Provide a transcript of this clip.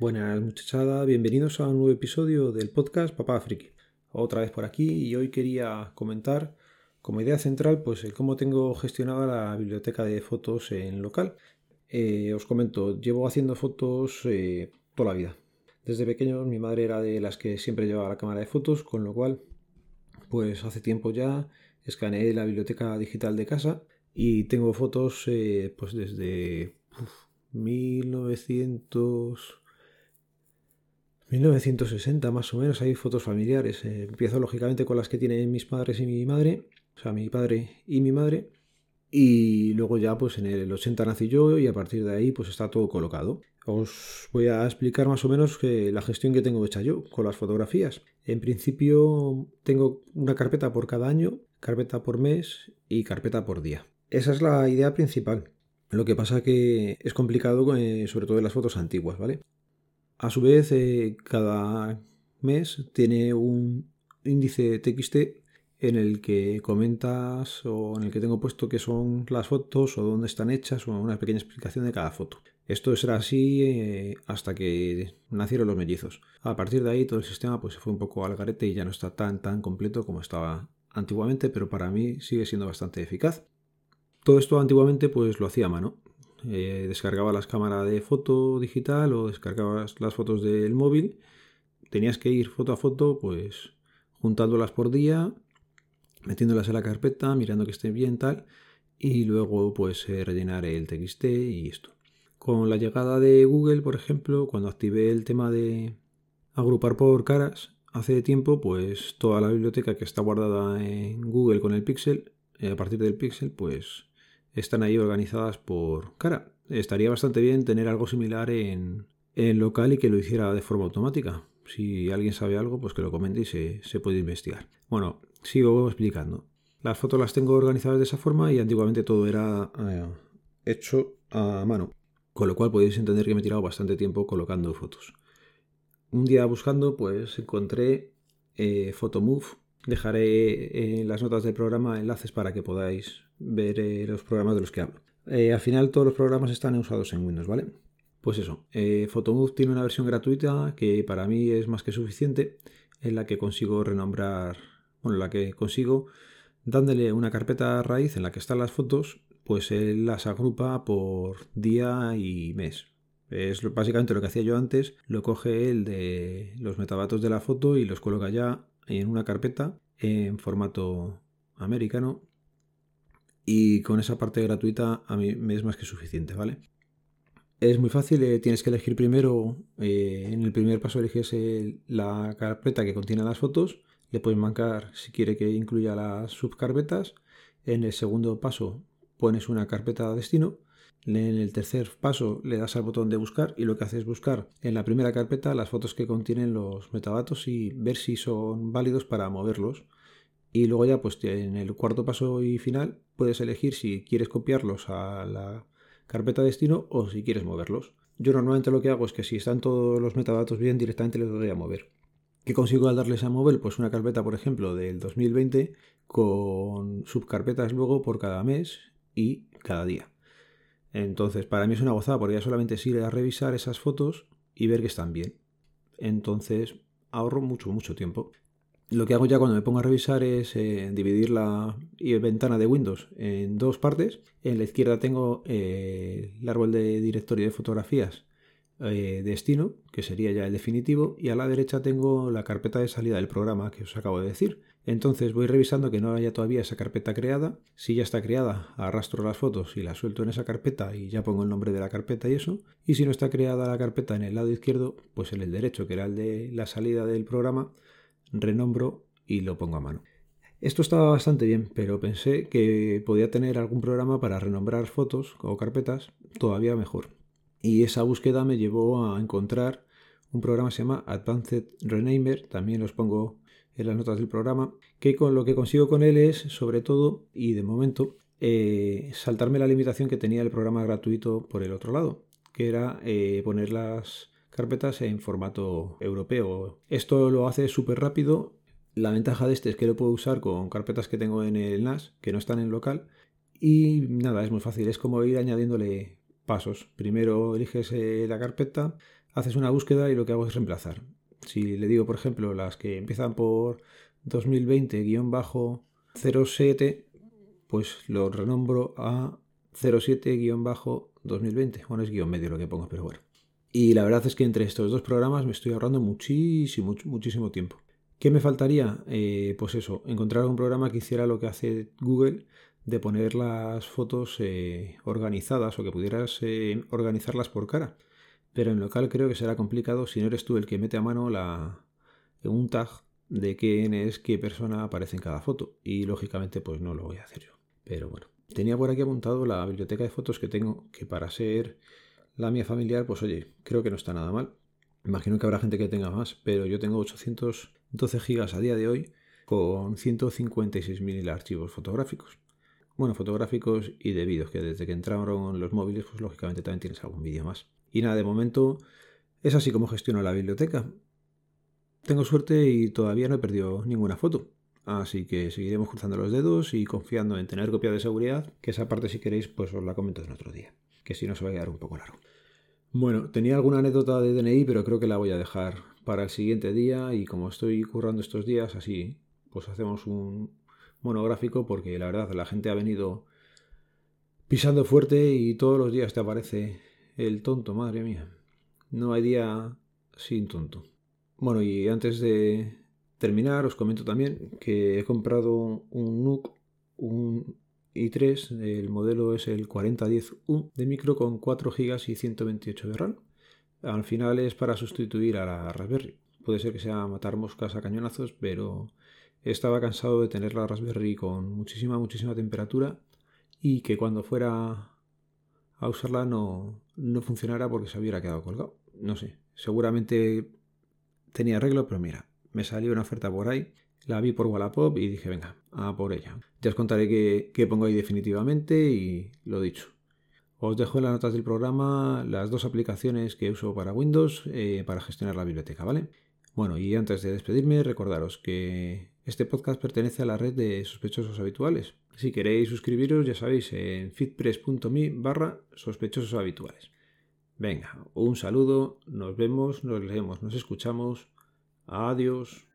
Buenas muchachada, bienvenidos a un nuevo episodio del podcast Papá Friki. Otra vez por aquí y hoy quería comentar como idea central pues el cómo tengo gestionada la biblioteca de fotos en local. Eh, os comento, llevo haciendo fotos eh, toda la vida. Desde pequeño mi madre era de las que siempre llevaba la cámara de fotos, con lo cual pues hace tiempo ya escaneé la biblioteca digital de casa y tengo fotos eh, pues desde 1900 1960 más o menos hay fotos familiares. Eh, empiezo lógicamente con las que tienen mis padres y mi madre, o sea, mi padre y mi madre. Y luego ya pues en el 80 nací yo y a partir de ahí pues está todo colocado. Os voy a explicar más o menos que la gestión que tengo hecha yo con las fotografías. En principio tengo una carpeta por cada año, carpeta por mes y carpeta por día. Esa es la idea principal. Lo que pasa que es complicado eh, sobre todo en las fotos antiguas, ¿vale? A su vez, eh, cada mes tiene un índice TXT en el que comentas o en el que tengo puesto qué son las fotos o dónde están hechas o una pequeña explicación de cada foto. Esto será así eh, hasta que nacieron los mellizos. A partir de ahí todo el sistema pues, se fue un poco al garete y ya no está tan tan completo como estaba antiguamente, pero para mí sigue siendo bastante eficaz. Todo esto antiguamente pues lo hacía a mano. Eh, descargaba las cámaras de foto digital o descargabas las fotos del móvil. Tenías que ir foto a foto, pues juntándolas por día, metiéndolas en la carpeta, mirando que estén bien, tal, y luego pues eh, rellenar el TXT y esto. Con la llegada de Google, por ejemplo, cuando activé el tema de agrupar por caras, hace tiempo, pues toda la biblioteca que está guardada en Google con el Pixel, eh, a partir del Pixel, pues están ahí organizadas por cara. Estaría bastante bien tener algo similar en, local y que lo hiciera de forma automática. Si alguien sabe algo, pues que lo comente y se, puede investigar. Bueno, sigo explicando. Las fotos las tengo organizadas de esa forma y antiguamente todo era eh, hecho a mano. Con lo cual podéis entender que me he tirado bastante tiempo colocando fotos. Un día buscando, pues encontré eh, Photomove. Dejaré en las notas del programa enlaces para que podáis ver eh, los programas de los que hablo. Eh, al final todos los programas están usados en Windows, ¿vale? Pues eso, eh, Photomove tiene una versión gratuita que para mí es más que suficiente, en la que consigo renombrar, bueno, en la que consigo dándole una carpeta raíz en la que están las fotos, pues él las agrupa por día y mes. Es básicamente lo que hacía yo antes, lo coge él de los metadatos de la foto y los coloca ya en una carpeta en formato americano y con esa parte gratuita a mí me es más que suficiente, ¿vale? Es muy fácil, eh, tienes que elegir primero, eh, en el primer paso eliges la carpeta que contiene las fotos, le puedes marcar si quiere que incluya las subcarpetas, en el segundo paso pones una carpeta destino, en el tercer paso le das al botón de buscar y lo que hace es buscar en la primera carpeta las fotos que contienen los metadatos y ver si son válidos para moverlos. Y luego ya pues en el cuarto paso y final puedes elegir si quieres copiarlos a la carpeta destino o si quieres moverlos. Yo normalmente lo que hago es que si están todos los metadatos bien directamente les doy a mover. ¿Qué consigo al darles a mover? Pues una carpeta, por ejemplo, del 2020 con subcarpetas luego por cada mes y cada día. Entonces, para mí es una gozada porque ya solamente sirve a revisar esas fotos y ver que están bien. Entonces, ahorro mucho, mucho tiempo. Lo que hago ya cuando me pongo a revisar es eh, dividir la ventana de Windows en dos partes. En la izquierda tengo eh, el árbol de directorio de fotografías eh, destino, que sería ya el definitivo, y a la derecha tengo la carpeta de salida del programa que os acabo de decir. Entonces voy revisando que no haya todavía esa carpeta creada. Si ya está creada, arrastro las fotos y las suelto en esa carpeta y ya pongo el nombre de la carpeta y eso. Y si no está creada la carpeta en el lado izquierdo, pues en el derecho, que era el de la salida del programa, renombro y lo pongo a mano. Esto estaba bastante bien, pero pensé que podía tener algún programa para renombrar fotos o carpetas todavía mejor. Y esa búsqueda me llevó a encontrar un programa que se llama Advanced Renamer, también los pongo en las notas del programa, que con lo que consigo con él es, sobre todo, y de momento, eh, saltarme la limitación que tenía el programa gratuito por el otro lado, que era eh, poner las carpetas en formato europeo. Esto lo hace súper rápido. La ventaja de este es que lo puedo usar con carpetas que tengo en el NAS, que no están en local. Y nada, es muy fácil. Es como ir añadiéndole pasos. Primero eliges eh, la carpeta, haces una búsqueda y lo que hago es reemplazar. Si le digo, por ejemplo, las que empiezan por 2020-07, pues lo renombro a 07-2020. Bueno, es guion medio lo que pongo, pero bueno. Y la verdad es que entre estos dos programas me estoy ahorrando muchísimo, muchísimo tiempo. ¿Qué me faltaría? Eh, pues eso, encontrar un programa que hiciera lo que hace Google de poner las fotos eh, organizadas o que pudieras eh, organizarlas por cara. Pero en local creo que será complicado si no eres tú el que mete a mano la, un tag de quién es qué persona aparece en cada foto. Y lógicamente pues no lo voy a hacer yo. Pero bueno, tenía por aquí apuntado la biblioteca de fotos que tengo, que para ser la mía familiar, pues oye, creo que no está nada mal. Imagino que habrá gente que tenga más, pero yo tengo 812 gigas a día de hoy con 156.000 archivos fotográficos. Bueno, fotográficos y de vídeos, que desde que entraron los móviles, pues lógicamente también tienes algún vídeo más. Y nada, de momento es así como gestiono la biblioteca. Tengo suerte y todavía no he perdido ninguna foto. Así que seguiremos cruzando los dedos y confiando en tener copia de seguridad, que esa parte si queréis pues os la comento en otro día, que si no se va a quedar un poco largo. Bueno, tenía alguna anécdota de DNI, pero creo que la voy a dejar para el siguiente día y como estoy currando estos días, así pues hacemos un monográfico porque la verdad la gente ha venido pisando fuerte y todos los días te aparece el tonto, madre mía. No hay día sin tonto. Bueno, y antes de terminar os comento también que he comprado un NUC, un i3, el modelo es el 4010U de micro con 4 GB y 128 de RAM. Al final es para sustituir a la Raspberry. Puede ser que sea matar moscas a cañonazos, pero estaba cansado de tener la Raspberry con muchísima, muchísima temperatura y que cuando fuera a usarla no, no funcionara porque se hubiera quedado colgado. No sé, seguramente tenía arreglo, pero mira, me salió una oferta por ahí la vi por Wallapop y dije, venga, a por ella. Ya os contaré qué, pongo ahí definitivamente y lo dicho. Os dejo en las notas del programa las dos aplicaciones que uso para Windows eh, para gestionar la biblioteca, ¿vale? Bueno, y antes de despedirme, recordaros que este podcast pertenece a la red de sospechosos habituales. Si queréis suscribiros, ya sabéis, en fitpress.me barra sospechosos habituales. Venga, un saludo, nos vemos, nos leemos, nos escuchamos. Adiós.